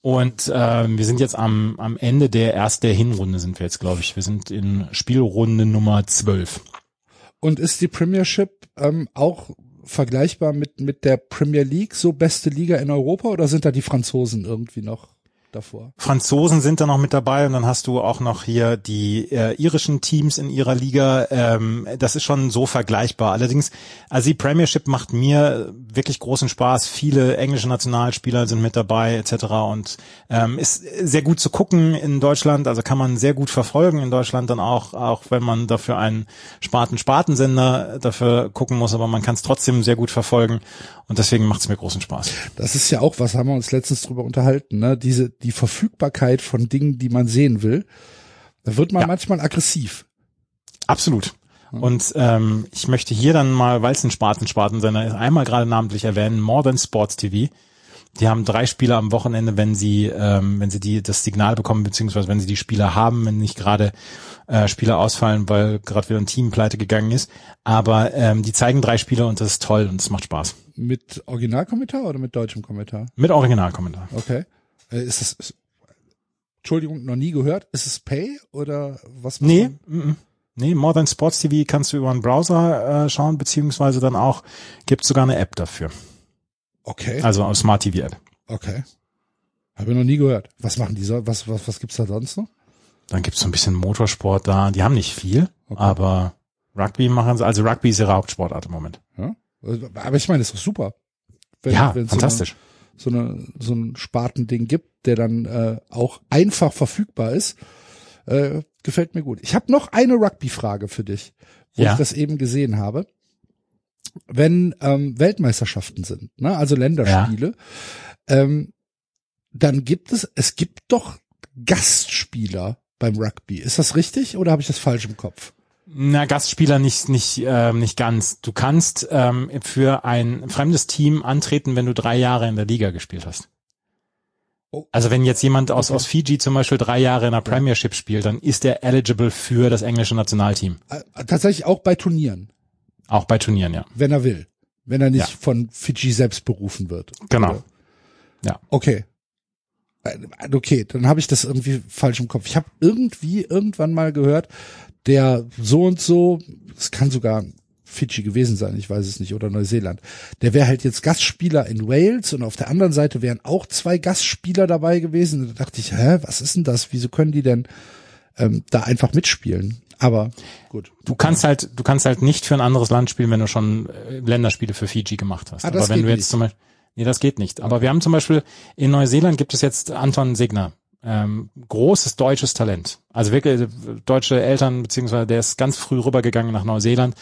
Speaker 3: Und ähm, wir sind jetzt am, am Ende der ersten der Hinrunde sind wir jetzt, glaube ich. Wir sind in Spielrunde Nummer 12.
Speaker 2: Und ist die Premiership ähm, auch vergleichbar mit mit der Premier League, so beste Liga in Europa, oder sind da die Franzosen irgendwie noch davor?
Speaker 3: Franzosen sind da noch mit dabei und dann hast du auch noch hier die äh, irischen Teams in ihrer Liga. Ähm, das ist schon so vergleichbar. Allerdings, also die Premiership macht mir wirklich großen Spaß. Viele englische Nationalspieler sind mit dabei etc. Und ähm, ist sehr gut zu gucken in Deutschland. Also kann man sehr gut verfolgen in Deutschland dann auch, auch wenn man dafür einen Spaten-Spartensender dafür gucken muss. Aber man kann es trotzdem sehr gut verfolgen und deswegen macht es mir großen Spaß.
Speaker 2: Das ist ja auch, was haben wir uns letztens drüber unterhalten, ne? Diese die Verfügbarkeit von Dingen, die man sehen will. Da wird man
Speaker 3: Ja.
Speaker 2: manchmal aggressiv.
Speaker 3: Absolut. Und ähm, ich möchte hier dann mal, weil es ein Spaten-Spartensender ist, einmal gerade namentlich erwähnen, More Than Sports TV. Die haben drei Spiele am Wochenende, wenn sie, ähm, wenn sie die das Signal bekommen, beziehungsweise wenn sie die Spieler haben, wenn nicht gerade äh, Spieler ausfallen, weil gerade wieder ein Team pleite gegangen ist. Aber ähm, die zeigen drei Spiele und das ist toll und es macht Spaß.
Speaker 2: Mit Originalkommentar oder mit deutschem Kommentar?
Speaker 3: Mit Originalkommentar.
Speaker 2: Okay. Äh, Ist das, ist, Entschuldigung, noch nie gehört. Ist es Pay oder was?
Speaker 3: Nee,
Speaker 2: man-
Speaker 3: nee, More Than Sports TV kannst du über einen Browser äh, schauen, beziehungsweise dann auch gibt's sogar eine App dafür.
Speaker 2: Okay.
Speaker 3: Also eine Smart TV App.
Speaker 2: Okay. Habe ich noch nie gehört. Was machen die so? Was, was, was gibt's da sonst noch?
Speaker 3: Dann gibt's so ein bisschen Motorsport da. Die haben nicht viel, aber Rugby machen sie, also Rugby ist ihre Hauptsportart im Moment.
Speaker 2: Ja? Aber ich meine, das ist doch super. Wenn-
Speaker 3: ja,
Speaker 2: so
Speaker 3: fantastisch.
Speaker 2: Eine, so eine so ein Spartending gibt, der dann äh, auch einfach verfügbar ist. Äh, gefällt mir gut. Ich habe noch eine Rugby-Frage für dich, wo
Speaker 3: Ja.
Speaker 2: ich das eben gesehen habe. Wenn ähm, Weltmeisterschaften sind, ne, also Länderspiele, ähm, dann gibt es, es gibt doch Gastspieler beim Rugby. Ist das richtig oder habe ich das falsch im Kopf?
Speaker 3: Na, Gastspieler nicht, nicht, ähm, nicht ganz. Du kannst ähm, für ein fremdes Team antreten, wenn du drei Jahre in der Liga gespielt hast.
Speaker 2: Oh.
Speaker 3: Also wenn jetzt jemand aus, aus Fiji zum Beispiel drei Jahre in der Premiership spielt, dann ist er eligible für das englische Nationalteam.
Speaker 2: Äh, tatsächlich auch bei Turnieren,
Speaker 3: Auch bei Turnieren, ja.
Speaker 2: wenn er will. Wenn er nicht
Speaker 3: Ja.
Speaker 2: von Fiji selbst berufen wird.
Speaker 3: Genau.
Speaker 2: Oder?
Speaker 3: Ja.
Speaker 2: Okay. Äh, Okay, dann habe ich das irgendwie falsch im Kopf. Ich habe irgendwie irgendwann mal gehört, der so und so, es kann sogar Fidschi gewesen sein, ich weiß es nicht, oder Neuseeland. Der wäre halt jetzt Gastspieler in Wales und auf der anderen Seite wären auch zwei Gastspieler dabei gewesen. Und da dachte ich, hä, was ist denn das? Wieso können die denn ähm, da einfach mitspielen? Aber gut.
Speaker 3: Du kannst halt, du kannst halt nicht für ein anderes Land spielen, wenn du schon äh, Länderspiele für Fiji gemacht hast.
Speaker 2: Ah,
Speaker 3: Aber wenn du jetzt
Speaker 2: nicht.
Speaker 3: zum Beispiel, nee, das geht nicht. Aber wir haben zum Beispiel in Neuseeland gibt es jetzt Anton Signer. Ähm, großes deutsches Talent. Also wirklich deutsche Eltern, beziehungsweise der ist ganz früh rübergegangen nach Neuseeland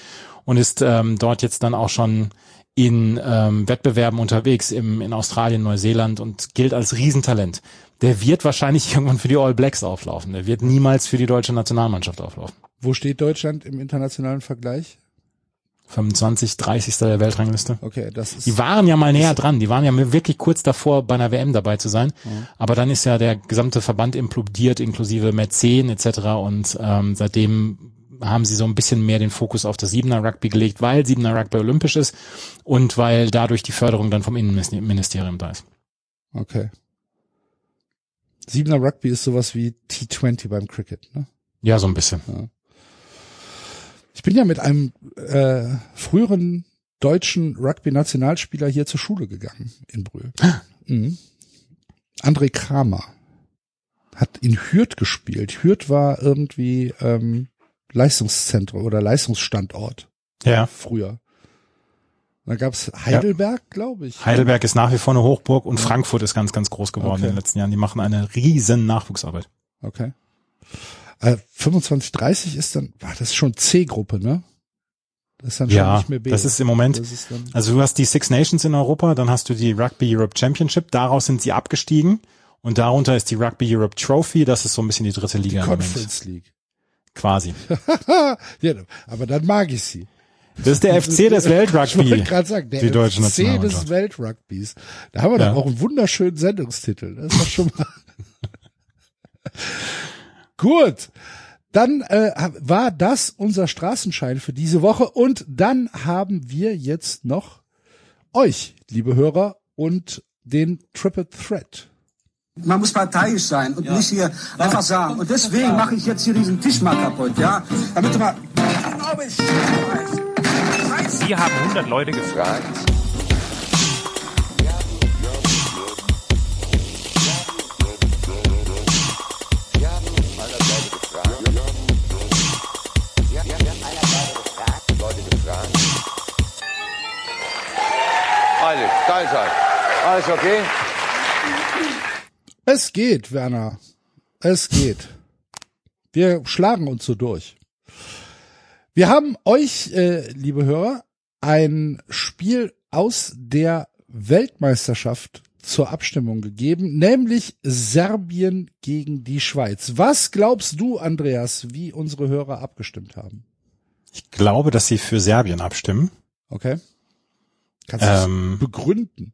Speaker 3: und ist ähm, dort jetzt dann auch schon in ähm, Wettbewerben unterwegs im, in Australien, Neuseeland und gilt als Riesentalent. Der wird wahrscheinlich irgendwann für die All Blacks auflaufen. Der wird niemals für die deutsche Nationalmannschaft auflaufen.
Speaker 2: Wo steht Deutschland im internationalen Vergleich?
Speaker 3: 25, 30. der Weltrangliste.
Speaker 2: Okay, das ist.
Speaker 3: Die waren ja mal näher dran, die waren ja wirklich kurz davor, bei einer WM dabei zu sein.
Speaker 2: Mhm.
Speaker 3: Aber dann ist ja der gesamte Verband implodiert, inklusive Mäzen etc. Und ähm, seitdem haben sie so ein bisschen mehr den Fokus auf das Siebener Rugby gelegt, weil Siebener Rugby olympisch ist und weil dadurch die Förderung dann vom Innenministerium da ist.
Speaker 2: Okay. Siebener Rugby ist sowas wie T20 beim Cricket, ne?
Speaker 3: Ja, so ein bisschen.
Speaker 2: Ich bin ja mit einem äh, früheren deutschen Rugby-Nationalspieler hier zur Schule gegangen in Brühl. Mhm. André Kramer hat in Hürth gespielt. Hürth war irgendwie ähm, Leistungszentrum oder Leistungsstandort
Speaker 3: Ja.
Speaker 2: früher. Da gab's Heidelberg, glaube ich.
Speaker 3: Heidelberg ist nach wie vor eine Hochburg und Frankfurt ist ganz, ganz groß geworden
Speaker 2: Okay.
Speaker 3: in den letzten Jahren. Die machen eine riesen Nachwuchsarbeit.
Speaker 2: Okay. Äh, 25, 30 ist dann, war das ist schon C-Gruppe, ne? Das ist dann schon
Speaker 3: Ja,
Speaker 2: nicht mehr B.
Speaker 3: das ist im Moment,
Speaker 2: ist
Speaker 3: Also du hast die Six Nations in Europa, dann hast du die Rugby Europe Championship, daraus sind sie abgestiegen und darunter ist die Rugby Europe Trophy, das ist so ein bisschen die dritte
Speaker 2: die
Speaker 3: Liga Moment.
Speaker 2: Conference League.
Speaker 3: Quasi.
Speaker 2: ja, aber dann mag ich sie.
Speaker 3: Das ist der FC des
Speaker 2: Ich wollte
Speaker 3: Weltrugby.
Speaker 2: gerade sagen, der
Speaker 3: die deutsche
Speaker 2: FC des. Weltrugbys. Da haben wir
Speaker 3: Ja.
Speaker 2: doch auch einen wunderschönen Sendungstitel. Das ist doch schon mal. Gut. Dann äh, war das unser Straßenschein für diese Woche und dann haben wir jetzt noch euch, liebe Hörer, und den Triple Threat.
Speaker 8: Man muss parteiisch sein und nicht hier einfach sagen. Und deswegen mache ich jetzt hier diesen Tisch mal kaputt, ja? Damit du mal.
Speaker 9: Sie haben 100 Leute gefragt.
Speaker 4: Alles okay?
Speaker 2: Es geht, Werner. Es geht. Wir schlagen uns so durch. Wir haben euch, äh, liebe Hörer, ein Spiel aus der Weltmeisterschaft zur Abstimmung gegeben, nämlich Serbien gegen die Schweiz. Was glaubst du, Andreas, wie unsere Hörer abgestimmt haben?
Speaker 3: Ich glaube, dass sie für Serbien abstimmen.
Speaker 2: Okay. Kannst du das
Speaker 3: Ähm,
Speaker 2: begründen?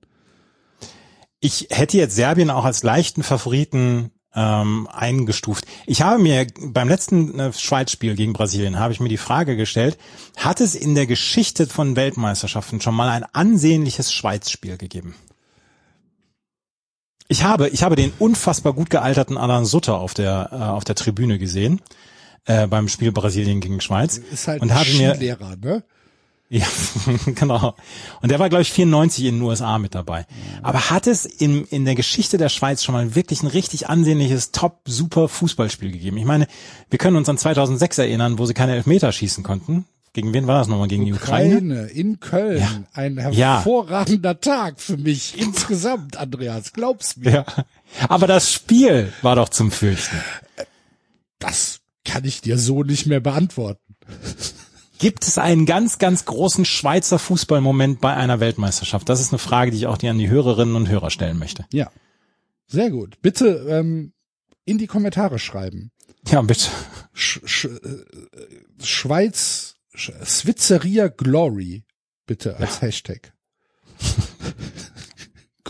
Speaker 3: Ich hätte jetzt Serbien auch als leichten Favoriten ähm, eingestuft. Ich habe mir beim letzten äh, Schweiz-Spiel gegen Brasilien habe ich mir die Frage gestellt: Hat es in der Geschichte von Weltmeisterschaften schon mal ein ansehnliches Schweiz-Spiel gegeben? Ich habe, ich habe den unfassbar gut gealterten Alan Sutter auf der äh, auf der Tribüne gesehen äh, beim Spiel Brasilien gegen Schweiz
Speaker 2: Ist halt
Speaker 3: und
Speaker 2: ein
Speaker 3: habe mir
Speaker 2: ne?
Speaker 3: Ja, genau. Und der war, glaube ich, 94 in den USA mit dabei. Aber hat es in, in der Geschichte der Schweiz schon mal wirklich ein richtig ansehnliches, top, super Fußballspiel gegeben? Ich meine, wir können uns an 2006 erinnern, wo sie keine Elfmeter schießen konnten, Gegen wen war das nochmal? Gegen die Ukraine?
Speaker 2: Ukraine in Köln.
Speaker 3: Ja.
Speaker 2: Ein
Speaker 3: Ja.
Speaker 2: hervorragender Tag für mich insgesamt, Andreas. Glaub's mir.
Speaker 3: Ja. Aber das Spiel war doch zum Fürchten.
Speaker 2: Das kann ich dir so nicht mehr beantworten.
Speaker 3: Gibt es einen ganz, ganz großen Schweizer Fußballmoment bei einer Weltmeisterschaft? Das ist eine Frage, die ich auch dir an die Hörerinnen und Hörer stellen möchte.
Speaker 2: Ja. Sehr gut. Bitte ähm, in die Kommentare schreiben.
Speaker 3: Ja, bitte.
Speaker 2: Sch Sch äh, Schweiz, Sch Switzeria Glory, bitte als Hashtag.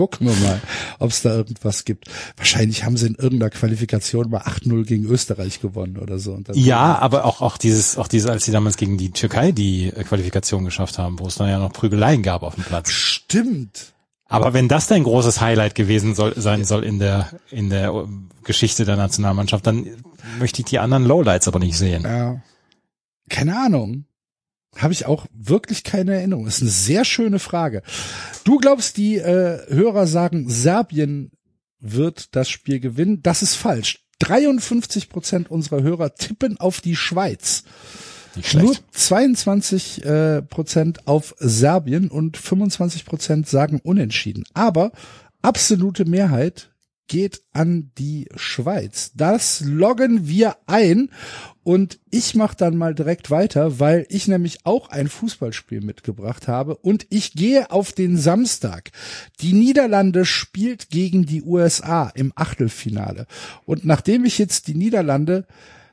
Speaker 2: Gucken wir mal, ob es da irgendwas gibt. Wahrscheinlich haben sie in irgendeiner Qualifikation mal 8-0 gegen Österreich gewonnen oder so.
Speaker 3: Ja, aber auch, auch dieses, auch diese, als sie damals gegen die Türkei die äh, Qualifikation geschafft haben, wo es dann ja noch Prügeleien gab auf dem Platz.
Speaker 2: Stimmt.
Speaker 3: Aber wenn das dein großes Highlight gewesen soll, sein soll in der, in der äh, Geschichte der Nationalmannschaft, dann möchte ich die anderen Lowlights aber nicht sehen.
Speaker 2: Ja. Keine Ahnung. Habe ich auch wirklich keine Erinnerung. ist eine sehr schöne Frage. Du glaubst, die äh, Hörer sagen, Serbien wird das Spiel gewinnen. Das ist falsch. 53 Prozent unserer Hörer tippen auf die Schweiz. Nur
Speaker 3: schlecht.
Speaker 2: 22 äh, Prozent auf Serbien und 25 Prozent sagen unentschieden. Aber absolute Mehrheit geht an die Schweiz. Das loggen wir ein und ich mache dann mal direkt weiter, weil ich nämlich auch ein Fußballspiel mitgebracht habe und ich gehe auf den Samstag. Die Niederlande spielt gegen die USA im Achtelfinale und nachdem ich jetzt die Niederlande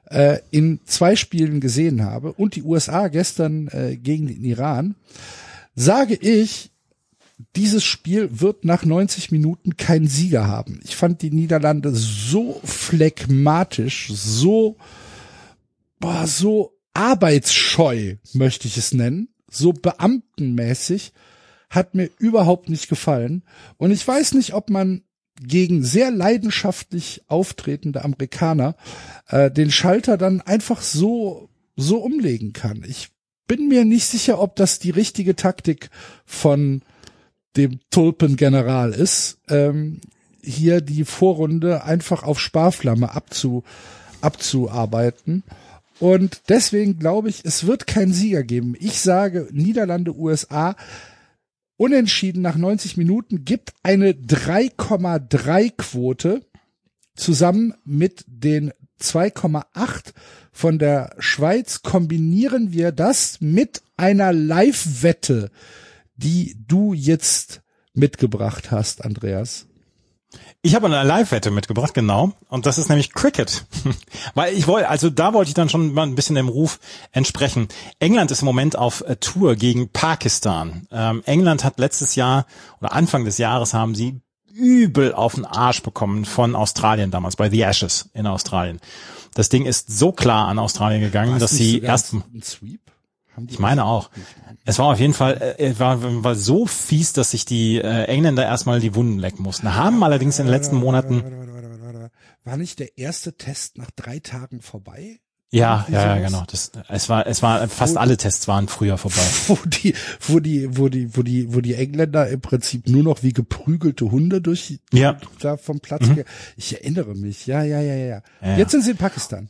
Speaker 2: äh, in zwei Spielen gesehen habe und die USA gestern äh, gegen den Iran, sage ich, dieses Spiel wird nach 90 Minuten keinen Sieger haben. Ich fand die Niederlande so phlegmatisch, so, boah, so arbeitsscheu, möchte ich es nennen, so beamtenmäßig, hat mir überhaupt nicht gefallen. Und ich weiß nicht, ob man gegen sehr leidenschaftlich auftretende Amerikaner äh, den Schalter dann einfach so so umlegen kann. Ich bin mir nicht sicher, ob das die richtige Taktik von dem Tulpengeneral ist, ähm, hier die Vorrunde einfach auf Sparflamme abzu, abzuarbeiten. Und deswegen glaube ich, es wird keinen Sieger geben. Ich sage Niederlande, USA, unentschieden nach 90 Minuten gibt eine 3,3 Quote zusammen mit den 2,8 von der Schweiz kombinieren wir das mit einer Live-Wette, die du jetzt mitgebracht hast, Andreas.
Speaker 3: Ich habe eine Live-Wette mitgebracht, genau. Und das ist nämlich Cricket. Weil ich wollte, also da wollte ich dann schon mal ein bisschen dem Ruf entsprechen. England ist im Moment auf äh, Tour gegen Pakistan. Ähm, England hat letztes Jahr oder Anfang des Jahres haben sie übel auf den Arsch bekommen von Australien damals, bei The Ashes in Australien. Das Ding ist so klar an Australien gegangen, dass sie erst
Speaker 2: ein Sweep?
Speaker 3: Ich meine auch. Es war auf jeden Fall, äh, es war, war so fies, dass sich die äh, Engländer erstmal die Wunden lecken mussten. Haben allerdings in den letzten Monaten.
Speaker 2: War nicht der erste Test nach drei Tagen vorbei?
Speaker 3: ja, ja, ja, genau. Das, es war, es war, fast
Speaker 2: Wo-
Speaker 3: alle Tests waren früher vorbei.
Speaker 2: Wo die, wo die, wo die, wo die, wo die Engländer im Prinzip nur noch wie geprügelte Hunde durch
Speaker 3: Ja.
Speaker 2: da vom Platz gehen. Ich erinnere mich. Ja, ja, ja. Ja,
Speaker 3: ja.
Speaker 2: Jetzt sind sie in Pakistan.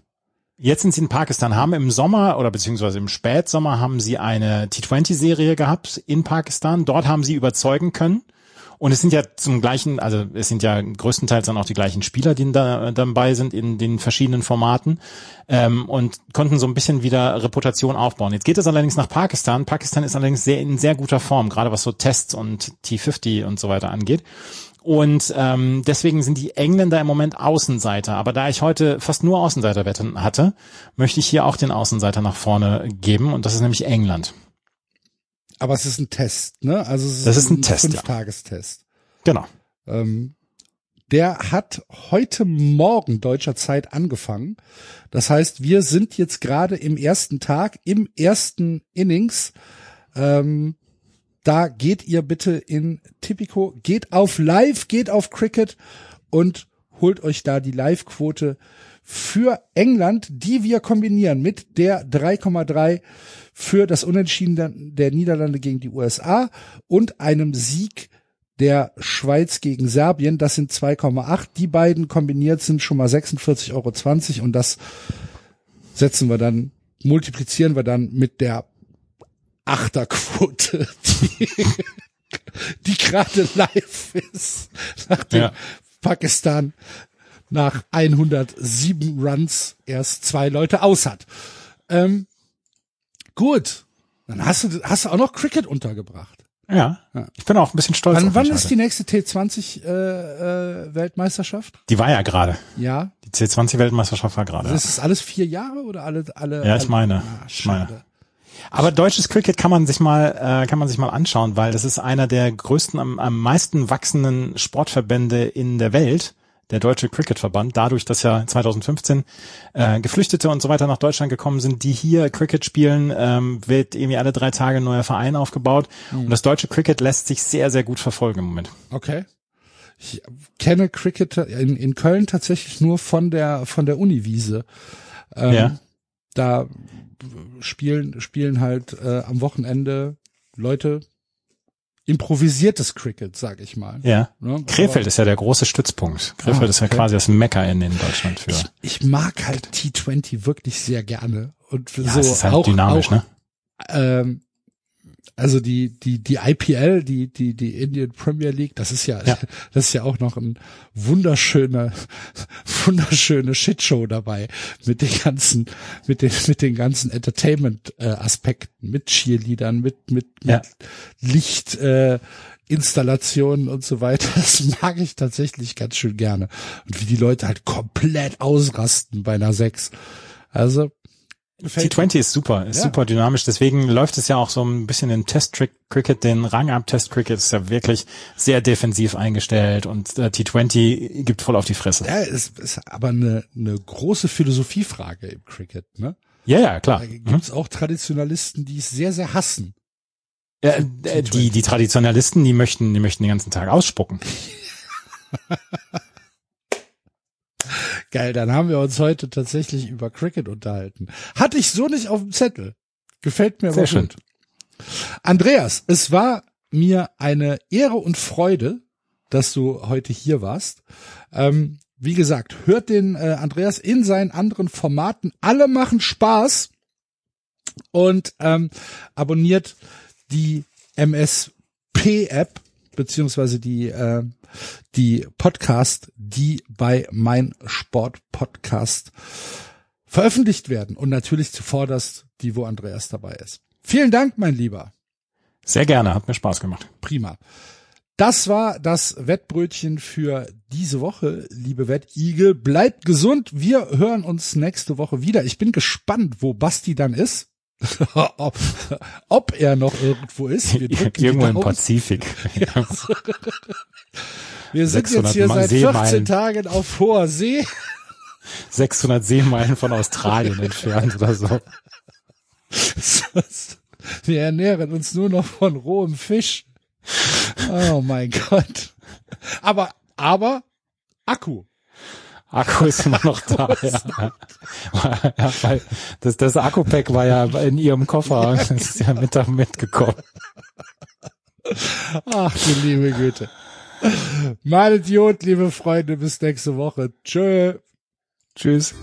Speaker 3: Jetzt sind sie in Pakistan, haben im Sommer oder beziehungsweise im Spätsommer haben sie eine T20-Serie gehabt in Pakistan. Dort haben sie überzeugen können. Und es sind ja zum gleichen, also es sind ja größtenteils dann auch die gleichen Spieler, die da dabei sind in den verschiedenen Formaten ähm, und konnten so ein bisschen wieder Reputation aufbauen. Jetzt geht es allerdings nach Pakistan. Pakistan ist allerdings sehr in sehr guter Form, gerade was so Tests und T50 und so weiter angeht. Und ähm, deswegen sind die Engländer im Moment Außenseiter. Aber da ich heute fast nur Außenseiterwetten hatte, möchte ich hier auch den Außenseiter nach vorne geben. Und das ist nämlich England.
Speaker 2: Aber es ist ein Test, ne? Also es ist,
Speaker 3: Das ist ein Test, ja.
Speaker 2: Fünftagestest.
Speaker 3: Genau.
Speaker 2: Ähm, der hat heute Morgen deutscher Zeit angefangen. Das heißt, wir sind jetzt gerade im ersten Tag, im ersten Innings. Ähm, da geht ihr bitte in Tipico, geht auf Live, geht auf Cricket und holt euch da die Live-Quote für England, die wir kombinieren mit der 3,3 für das Unentschieden der, der Niederlande gegen die USA und einem Sieg der Schweiz gegen Serbien. Das sind 2,8. Die beiden kombiniert sind schon mal 46,20 Euro und das setzen wir dann, multiplizieren wir dann mit der Achterquote, die, die gerade live ist, nachdem
Speaker 3: Ja.
Speaker 2: Pakistan nach 107 Runs erst zwei Leute aus hat. Ähm, gut, dann hast du, hast du auch noch Cricket untergebracht.
Speaker 3: Ja. Ich bin auch ein bisschen stolz
Speaker 2: Wann, wann ist
Speaker 3: heute.
Speaker 2: die nächste T20 äh, äh, Weltmeisterschaft?
Speaker 3: Die war ja gerade.
Speaker 2: Ja,
Speaker 3: Die C20-Weltmeisterschaft war gerade.
Speaker 2: ist es alles vier Jahre oder alle alle?
Speaker 3: Ja,
Speaker 2: alle,
Speaker 3: ich meine.
Speaker 2: Ah,
Speaker 3: Ich meine. Aber deutsches Cricket kann man sich mal äh, kann man sich mal anschauen, weil das ist einer der größten am, am meisten wachsenden Sportverbände in der Welt, der Deutsche Cricketverband. Dadurch, dass ja 2015 äh, Geflüchtete und so weiter nach Deutschland gekommen sind, die hier Cricket spielen, ähm, wird irgendwie alle drei Tage ein neuer Verein aufgebaut. Und das deutsche Cricket lässt sich sehr sehr gut verfolgen im Moment.
Speaker 2: Okay. Ich kenne Cricket in, in Köln tatsächlich nur von der von der Uniwiese. Ähm,
Speaker 3: Ja.
Speaker 2: Da spielen spielen halt äh, am Wochenende Leute improvisiertes Cricket, sag ich mal.
Speaker 3: Ja.
Speaker 2: Ne?
Speaker 3: Krefeld ist ja der große Stützpunkt. Krefeld
Speaker 2: Ah,
Speaker 3: ist ja quasi das Mekka in, in Deutschland für.
Speaker 2: ich, ich mag halt T20 wirklich sehr gerne und
Speaker 3: Ja,
Speaker 2: so
Speaker 3: es ist halt
Speaker 2: auch,
Speaker 3: dynamisch,
Speaker 2: auch,
Speaker 3: ne?
Speaker 2: ähm, also die die die IPL, die die die Indian Premier League, das ist ja,
Speaker 3: Ja.
Speaker 2: das ist ja auch noch ein wunderschöner wunderschöne Shitshow dabei mit den ganzen mit den mit den ganzen Entertainment äh, Aspekten, mit Cheerleadern, mit mit, mit
Speaker 3: Ja.
Speaker 2: Licht äh, Installationen und so weiter. Das mag ich tatsächlich ganz schön gerne. Und wie die Leute halt komplett ausrasten bei einer 6. Also.
Speaker 3: T20 ist super, ist
Speaker 2: Ja.
Speaker 3: super dynamisch. Deswegen läuft es ja auch so ein bisschen in Test-Cricket, den Rang-Up-Test-Cricket ist ja wirklich sehr defensiv eingestellt und äh, T20 gibt voll auf die Fresse.
Speaker 2: Ja, es ist aber eine, eine große Philosophiefrage im Cricket, ne?
Speaker 3: Ja, ja, klar.
Speaker 2: Da
Speaker 3: Mhm.
Speaker 2: gibt's auch Traditionalisten, die es sehr, sehr hassen.
Speaker 3: Äh, die, die Traditionalisten, die möchten, die möchten den ganzen Tag ausspucken.
Speaker 2: Geil, dann haben wir uns heute tatsächlich über Cricket unterhalten. Hatte ich so nicht auf dem Zettel. Gefällt mir aber
Speaker 3: Sehr schön.
Speaker 2: gut. Andreas, es war mir eine Ehre und Freude, dass du heute hier warst. Ähm, wie gesagt, hört den äh, Andreas in seinen anderen Formaten. Alle machen Spaß und ähm, abonniert die MSP-App beziehungsweise die äh, die Podcast, die bei mein Sport Podcast veröffentlicht werden und natürlich zuvorderst die, wo Andreas dabei ist. Vielen Dank, mein Lieber.
Speaker 3: Sehr gerne, hat mir Spaß gemacht.
Speaker 2: Prima. Das war das Wettbrötchen für diese Woche, liebe Wettigel. Bleibt gesund. Wir hören uns nächste Woche wieder. Ich bin gespannt, wo Basti dann ist. ob, ob er noch irgendwo ist.
Speaker 3: Irgendwo im. Pazifik.
Speaker 2: Wir sind jetzt
Speaker 3: 600
Speaker 2: hier seit 14
Speaker 3: Seemeilen.
Speaker 2: Tagen auf hoher See.
Speaker 3: 600 Seemeilen von Australien entfernt oder so.
Speaker 2: Wir ernähren uns nur noch von rohem Fisch. Oh mein Gott. Aber, aber Akku.
Speaker 3: Akku ist immer noch da, ja. ja das, das Akku-Pack war ja in ihrem Koffer und ist ja Mittag mitgekommen.
Speaker 2: Ach du liebe Güte. Mal Idiot, liebe Freunde, bis nächste Woche. Tschö.
Speaker 3: Tschüss.